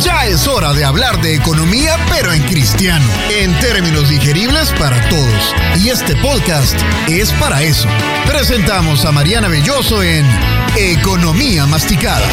Ya es hora de hablar de economía, pero en cristiano, en términos digeribles para todos. Y este podcast es para eso. Presentamos a Mariana Belloso en Economía Masticada.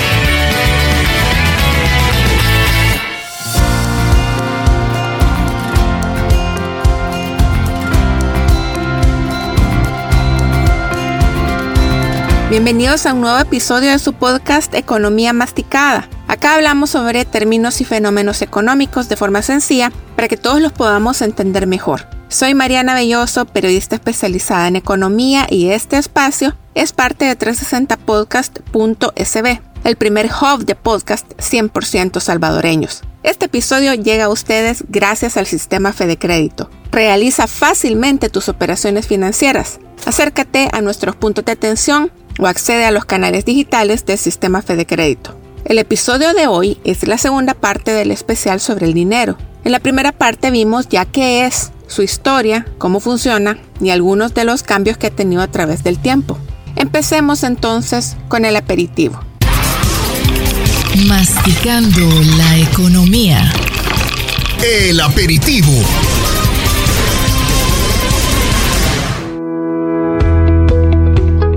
Bienvenidos a un nuevo episodio de su podcast Economía Masticada. Acá hablamos sobre términos y fenómenos económicos de forma sencilla para que todos los podamos entender mejor. Soy Mariana Belloso, periodista especializada en economía y este espacio es parte de 360podcast.sb, el primer hub de podcast 100% salvadoreños. Este episodio llega a ustedes gracias al sistema Fede Crédito. Realiza fácilmente tus operaciones financieras. Acércate a nuestros puntos de atención o accede a los canales digitales del sistema Fede Crédito. El episodio de hoy es la segunda parte del especial sobre el dinero. En la primera parte vimos ya qué es, su historia, cómo funciona y algunos de los cambios que ha tenido a través del tiempo. Empecemos entonces con el aperitivo. Masticando la economía. El aperitivo.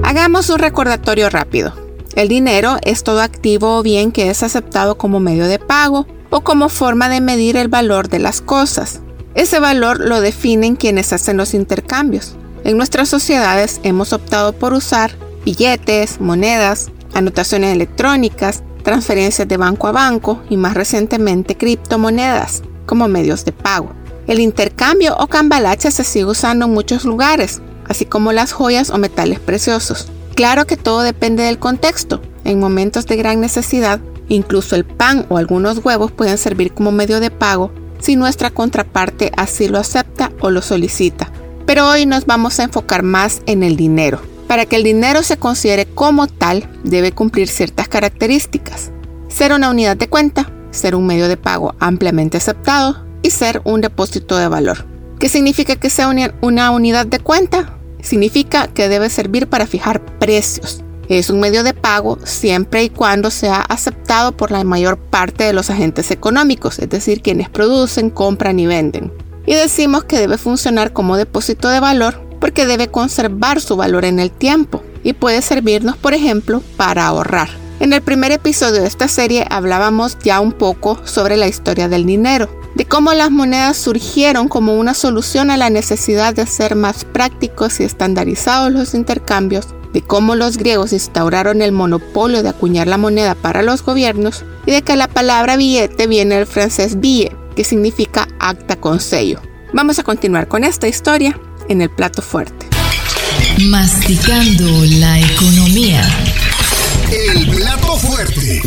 Hagamos un recordatorio rápido. El dinero es todo activo o bien que es aceptado como medio de pago o como forma de medir el valor de las cosas. Ese valor lo definen quienes hacen los intercambios. En nuestras sociedades hemos optado por usar billetes, monedas, anotaciones electrónicas, transferencias de banco a banco y más recientemente criptomonedas como medios de pago. El intercambio o cambalache se sigue usando en muchos lugares, así como las joyas o metales preciosos. Claro que todo depende del contexto. En momentos de gran necesidad, incluso el pan o algunos huevos pueden servir como medio de pago si nuestra contraparte así lo acepta o lo solicita. Pero hoy nos vamos a enfocar más en el dinero. Para que el dinero se considere como tal, debe cumplir ciertas características. Ser una unidad de cuenta, ser un medio de pago ampliamente aceptado y ser un depósito de valor. ¿Qué significa que sea una unidad de cuenta? Significa que debe servir para fijar precios. Es un medio de pago siempre y cuando sea aceptado por la mayor parte de los agentes económicos, es decir, quienes producen, compran y venden. Y decimos que debe funcionar como depósito de valor porque debe conservar su valor en el tiempo y puede servirnos, por ejemplo, para ahorrar. En el primer episodio de esta serie hablábamos ya un poco sobre la historia del dinero, de cómo las monedas surgieron como una solución a la necesidad de ser más prácticos y estandarizados los intercambios, de cómo los griegos instauraron el monopolio de acuñar la moneda para los gobiernos y de que la palabra billete viene del francés billet, que significa acta con sello. Vamos a continuar con esta historia en el plato fuerte. Masticando la economía. El plato fuerte.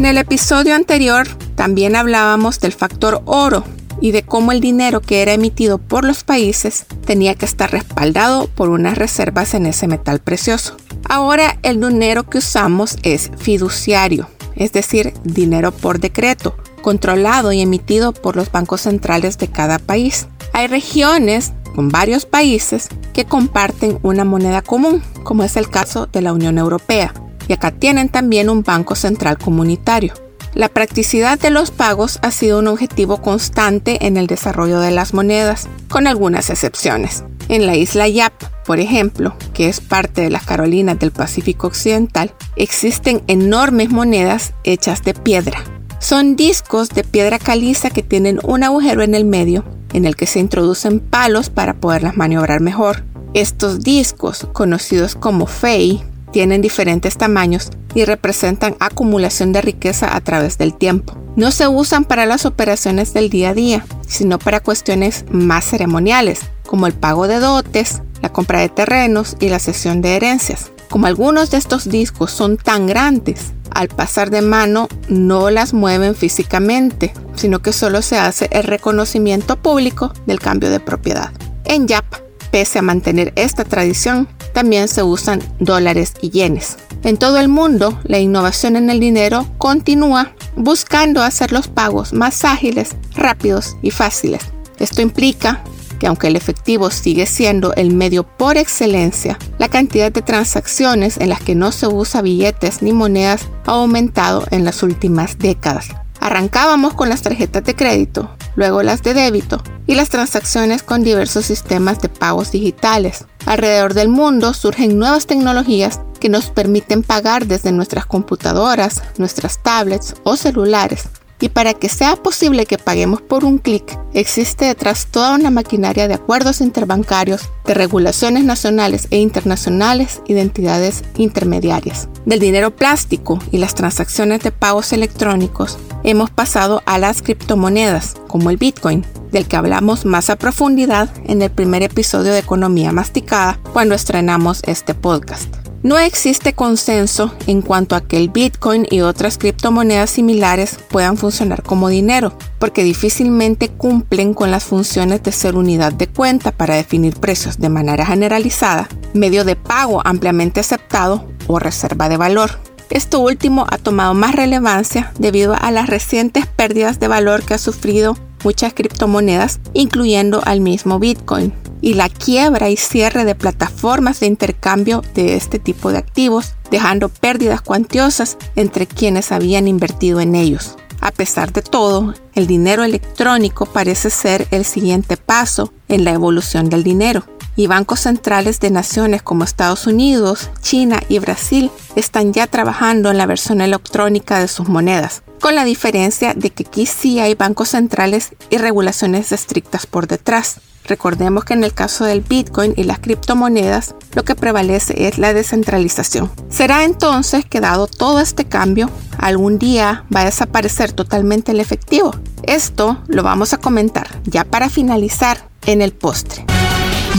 En el episodio anterior también hablábamos del factor oro y de cómo el dinero que era emitido por los países tenía que estar respaldado por unas reservas en ese metal precioso. Ahora el dinero que usamos es fiduciario, es decir, dinero por decreto, controlado y emitido por los bancos centrales de cada país. Hay regiones con varios países que comparten una moneda común, como es el caso de la Unión Europea, y acá tienen también un banco central comunitario. La practicidad de los pagos ha sido un objetivo constante en el desarrollo de las monedas, con algunas excepciones. En la isla Yap, por ejemplo, que es parte de las Carolinas del Pacífico Occidental, existen enormes monedas hechas de piedra. Son discos de piedra caliza que tienen un agujero en el medio en el que se introducen palos para poderlas maniobrar mejor. Estos discos, conocidos como fei, tienen diferentes tamaños y representan acumulación de riqueza a través del tiempo. No se usan para las operaciones del día a día, sino para cuestiones más ceremoniales, como el pago de dotes, la compra de terrenos y la cesión de herencias. Como algunos de estos discos son tan grandes, al pasar de mano no las mueven físicamente, sino que solo se hace el reconocimiento público del cambio de propiedad. En Yap, pese a mantener esta tradición, también se usan dólares y yenes. En todo el mundo, la innovación en el dinero continúa buscando hacer los pagos más ágiles, rápidos y fáciles. Esto implica que aunque el efectivo sigue siendo el medio por excelencia, la cantidad de transacciones en las que no se usa billetes ni monedas ha aumentado en las últimas décadas. Arrancábamos con las tarjetas de crédito, luego las de débito y las transacciones con diversos sistemas de pagos digitales. Alrededor del mundo surgen nuevas tecnologías que nos permiten pagar desde nuestras computadoras, nuestras tablets o celulares. Y para que sea posible que paguemos por un clic, existe detrás toda una maquinaria de acuerdos interbancarios, de regulaciones nacionales e internacionales y de entidades intermediarias. Del dinero plástico y las transacciones de pagos electrónicos, hemos pasado a las criptomonedas, como el Bitcoin, del que hablamos más a profundidad en el primer episodio de Economía Masticada cuando estrenamos este podcast. No existe consenso en cuanto a que el Bitcoin y otras criptomonedas similares puedan funcionar como dinero, porque difícilmente cumplen con las funciones de ser unidad de cuenta para definir precios de manera generalizada, medio de pago ampliamente aceptado o reserva de valor. Esto último ha tomado más relevancia debido a las recientes pérdidas de valor que ha sufrido muchas criptomonedas, incluyendo al mismo Bitcoin y la quiebra y cierre de plataformas de intercambio de este tipo de activos, dejando pérdidas cuantiosas entre quienes habían invertido en ellos. A pesar de todo, el dinero electrónico parece ser el siguiente paso en la evolución del dinero, y bancos centrales de naciones como Estados Unidos, China y Brasil están ya trabajando en la versión electrónica de sus monedas, con la diferencia de que aquí sí hay bancos centrales y regulaciones estrictas por detrás. Recordemos que en el caso del Bitcoin y las criptomonedas, lo que prevalece es la descentralización. Será entonces que dado todo este cambio, algún día va a desaparecer totalmente el efectivo. Esto lo vamos a comentar ya para finalizar en el postre.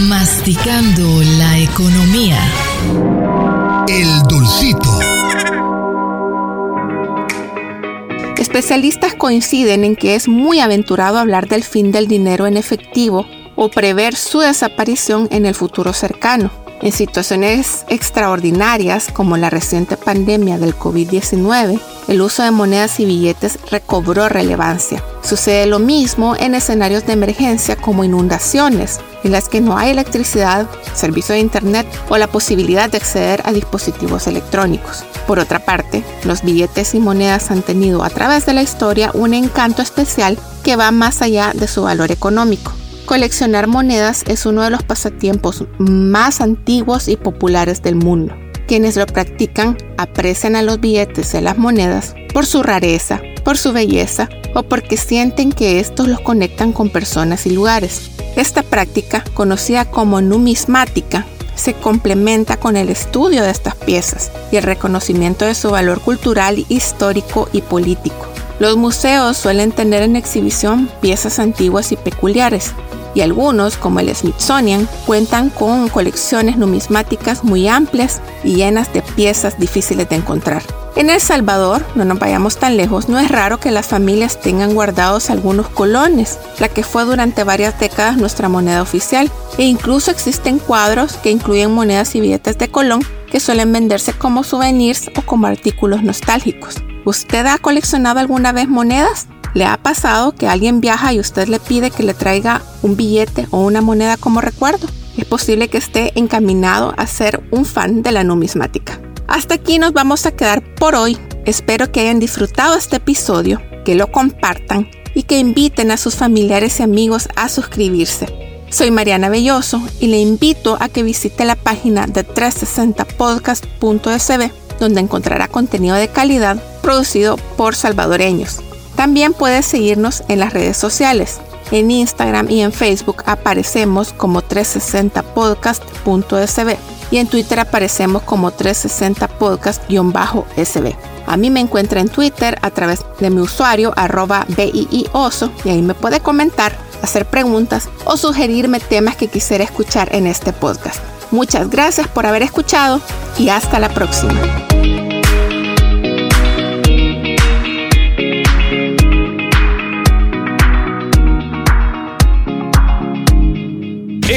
Masticando la economía. El dulcito. Especialistas coinciden en que es muy aventurado hablar del fin del dinero en efectivo o prever su desaparición en el futuro cercano. En situaciones extraordinarias como la reciente pandemia del COVID-19, el uso de monedas y billetes recobró relevancia. Sucede lo mismo en escenarios de emergencia como inundaciones, en las que no hay electricidad, servicio de internet o la posibilidad de acceder a dispositivos electrónicos. Por otra parte, los billetes y monedas han tenido a través de la historia un encanto especial que va más allá de su valor económico. Coleccionar monedas es uno de los pasatiempos más antiguos y populares del mundo. Quienes lo practican aprecian a los billetes a las monedas por su rareza, por su belleza o porque sienten que estos los conectan con personas y lugares. Esta práctica, conocida como numismática, se complementa con el estudio de estas piezas y el reconocimiento de su valor cultural, histórico y político. Los museos suelen tener en exhibición piezas antiguas y peculiares, y algunos, como el Smithsonian, cuentan con colecciones numismáticas muy amplias y llenas de piezas difíciles de encontrar. En El Salvador, no nos vayamos tan lejos, no es raro que las familias tengan guardados algunos colones, la que fue durante varias décadas nuestra moneda oficial, e incluso existen cuadros que incluyen monedas y billetes de colón que suelen venderse como souvenirs o como artículos nostálgicos. ¿Usted ha coleccionado alguna vez monedas? ¿Le ha pasado que alguien viaja y usted le pide que le traiga un billete o una moneda como recuerdo? Es posible que esté encaminado a ser un fan de la numismática. Hasta aquí nos vamos a quedar por hoy. Espero que hayan disfrutado este episodio, que lo compartan y que inviten a sus familiares y amigos a suscribirse. Soy Mariana Belloso y le invito a que visite la página de 360podcast.sb donde encontrará contenido de calidad producido por salvadoreños. También puedes seguirnos en las redes sociales. En Instagram y en Facebook aparecemos como 360podcast.sb y en Twitter aparecemos como 360podcast-sb. A mí me encuentra en Twitter a través de mi usuario arroba BIIOSO y ahí me puede comentar, hacer preguntas o sugerirme temas que quisiera escuchar en este podcast. Muchas gracias por haber escuchado y hasta la próxima.